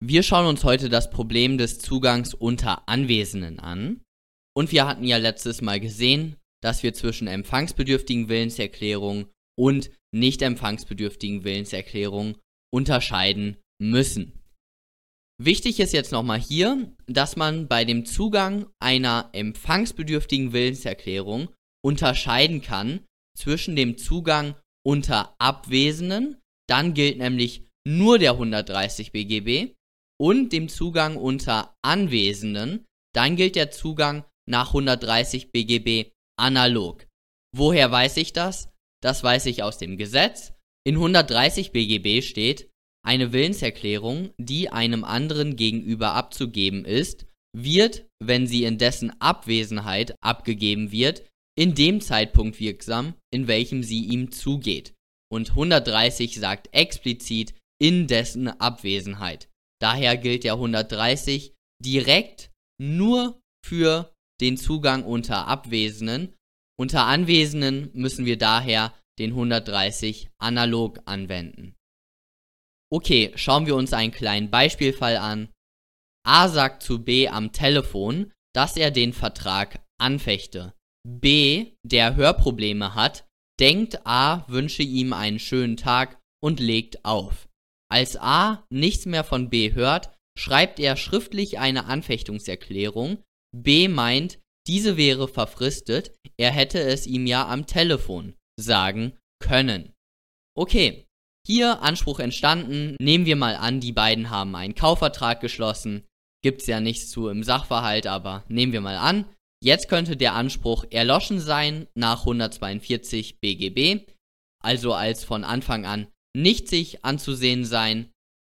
Wir schauen uns heute das Problem des Zugangs unter Anwesenden an. Und wir hatten ja letztes Mal gesehen, dass wir zwischen empfangsbedürftigen Willenserklärungen und nicht empfangsbedürftigen Willenserklärungen unterscheiden müssen. Wichtig ist jetzt nochmal hier, dass man bei dem Zugang einer empfangsbedürftigen Willenserklärung unterscheiden kann zwischen dem Zugang unter Abwesenden, dann gilt nämlich nur der 130 BGB, und dem Zugang unter Anwesenden, dann gilt der Zugang nach 130 BGB analog. Woher weiß ich das? Das weiß ich aus dem Gesetz. In 130 BGB steht, eine Willenserklärung, die einem anderen gegenüber abzugeben ist, wird, wenn sie in dessen Abwesenheit abgegeben wird, in dem Zeitpunkt wirksam, in welchem sie ihm zugeht. Und 130 sagt explizit in dessen Abwesenheit. Daher gilt der 130 direkt nur für den Zugang unter Abwesenden. Unter Anwesenden müssen wir daher den 130 analog anwenden. Okay, schauen wir uns einen kleinen Beispielfall an. A sagt zu B am Telefon, dass er den Vertrag anfechte. B, der Hörprobleme hat, denkt A wünsche ihm einen schönen Tag und legt auf. Als A nichts mehr von B hört, schreibt er schriftlich eine Anfechtungserklärung. B meint, diese wäre verfristet, er hätte es ihm ja am Telefon sagen können. Okay, hier Anspruch entstanden, nehmen wir mal an, die beiden haben einen Kaufvertrag geschlossen. Gibt's ja nichts zu im Sachverhalt, aber nehmen wir mal an. Jetzt könnte der Anspruch erloschen sein nach 142 BGB, also als von Anfang an nicht sich anzusehen sein.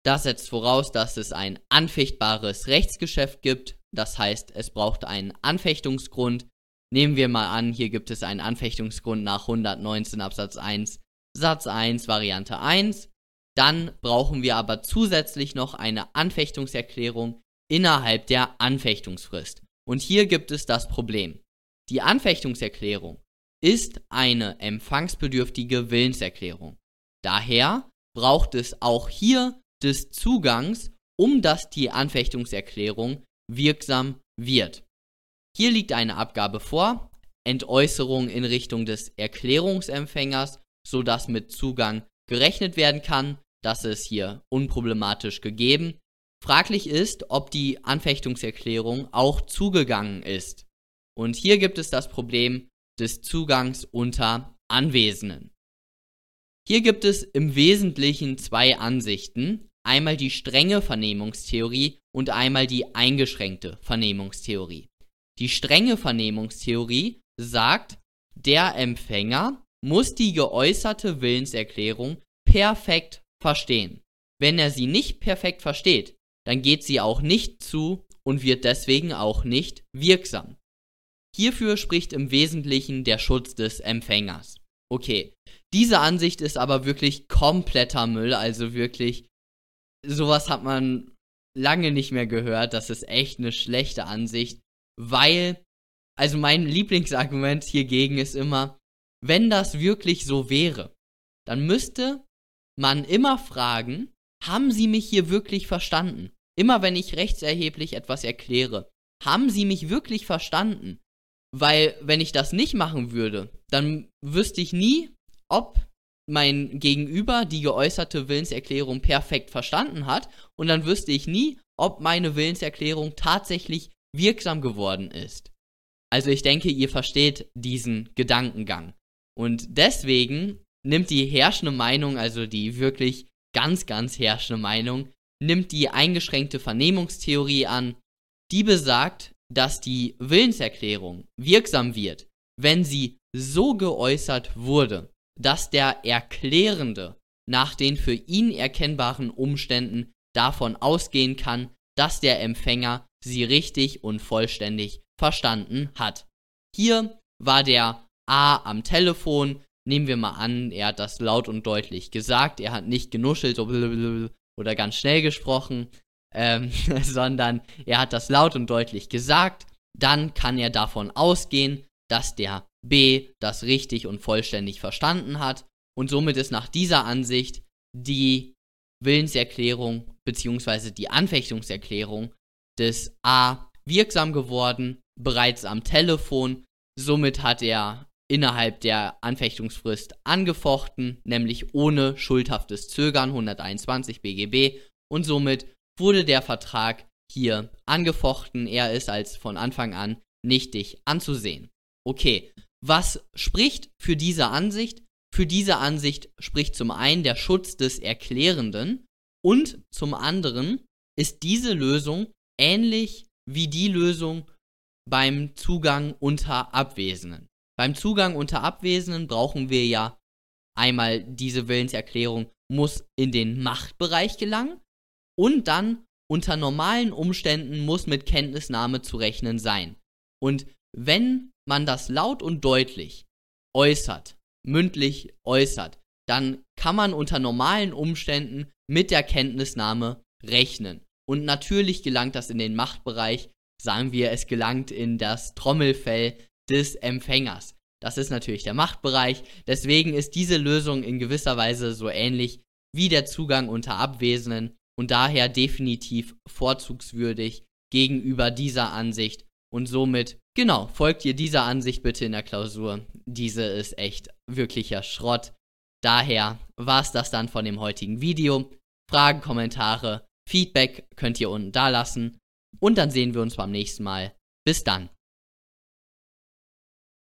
Das setzt voraus, dass es ein anfechtbares Rechtsgeschäft gibt. Das heißt, es braucht einen Anfechtungsgrund. Nehmen wir mal an, hier gibt es einen Anfechtungsgrund nach 119 Absatz 1 Satz 1 Variante 1. Dann brauchen wir aber zusätzlich noch eine Anfechtungserklärung innerhalb der Anfechtungsfrist. Und hier gibt es das Problem. Die Anfechtungserklärung ist eine empfangsbedürftige Willenserklärung. Daher braucht es auch hier des Zugangs, um dass die Anfechtungserklärung wirksam wird. Hier liegt eine Abgabe vor, Entäußerung in Richtung des Erklärungsempfängers, sodass mit Zugang gerechnet werden kann. Das ist hier unproblematisch gegeben. Fraglich ist, ob die Anfechtungserklärung auch zugegangen ist. Und hier gibt es das Problem des Zugangs unter Anwesenden. Hier gibt es im Wesentlichen zwei Ansichten. Einmal die strenge Vernehmungstheorie und einmal die eingeschränkte Vernehmungstheorie. Die strenge Vernehmungstheorie sagt, der Empfänger muss die geäußerte Willenserklärung perfekt verstehen. Wenn er sie nicht perfekt versteht, dann geht sie auch nicht zu und wird deswegen auch nicht wirksam. Hierfür spricht im Wesentlichen der Schutz des Empfängers. Okay, diese Ansicht ist aber wirklich kompletter Müll, also wirklich, sowas hat man lange nicht mehr gehört. Das ist echt eine schlechte Ansicht, weil, also mein Lieblingsargument hiergegen ist immer, wenn das wirklich so wäre, dann müsste man immer fragen, haben Sie mich hier wirklich verstanden? Immer wenn ich rechtserheblich etwas erkläre, haben Sie mich wirklich verstanden? Weil, wenn ich das nicht machen würde, dann wüsste ich nie, ob mein Gegenüber die geäußerte Willenserklärung perfekt verstanden hat und dann wüsste ich nie, ob meine Willenserklärung tatsächlich wirksam geworden ist. Also ich denke, ihr versteht diesen Gedankengang. Und deswegen nimmt die herrschende Meinung, also die wirklich ganz, ganz herrschende Meinung, nimmt die eingeschränkte Vernehmungstheorie an, die besagt, dass die Willenserklärung wirksam wird, wenn sie so geäußert wurde, dass der Erklärende nach den für ihn erkennbaren Umständen davon ausgehen kann, dass der Empfänger sie richtig und vollständig verstanden hat. Hier war der A am Telefon, nehmen wir mal an, er hat das laut und deutlich gesagt, er hat nicht genuschelt oder ganz schnell gesprochen, ähm, sondern er hat das laut und deutlich gesagt, dann kann er davon ausgehen, dass der B das richtig und vollständig verstanden hat und somit ist nach dieser Ansicht die Willenserklärung beziehungsweise die Anfechtungserklärung des A wirksam geworden, bereits am Telefon. Somit hat er innerhalb der Anfechtungsfrist angefochten, nämlich ohne schuldhaftes Zögern 121 BGB und somit wurde der Vertrag hier angefochten. Er ist als von Anfang an nichtig anzusehen. Okay, was spricht für diese Ansicht? Für diese Ansicht spricht zum einen der Schutz des Erklärenden und zum anderen ist diese Lösung ähnlich wie die Lösung beim Zugang unter Abwesenden. Beim Zugang unter Abwesenden brauchen wir ja einmal diese Willenserklärung muss in den Machtbereich gelangen und dann unter normalen Umständen muss mit Kenntnisnahme zu rechnen sein. Und wenn man das laut und deutlich äußert, mündlich äußert, dann kann man unter normalen Umständen mit der Kenntnisnahme rechnen. Und natürlich gelangt das in den Machtbereich, sagen wir, es gelangt in das Trommelfell des Empfängers. Das ist natürlich der Machtbereich. Deswegen ist diese Lösung in gewisser Weise so ähnlich wie der Zugang unter Abwesenden und daher definitiv vorzugswürdig gegenüber dieser Ansicht und somit, genau, folgt ihr dieser Ansicht bitte in der Klausur. Diese ist echt wirklicher Schrott. Daher war es das dann von dem heutigen Video. Fragen, Kommentare, Feedback könnt ihr unten da lassen. Und dann sehen wir uns beim nächsten Mal. Bis dann.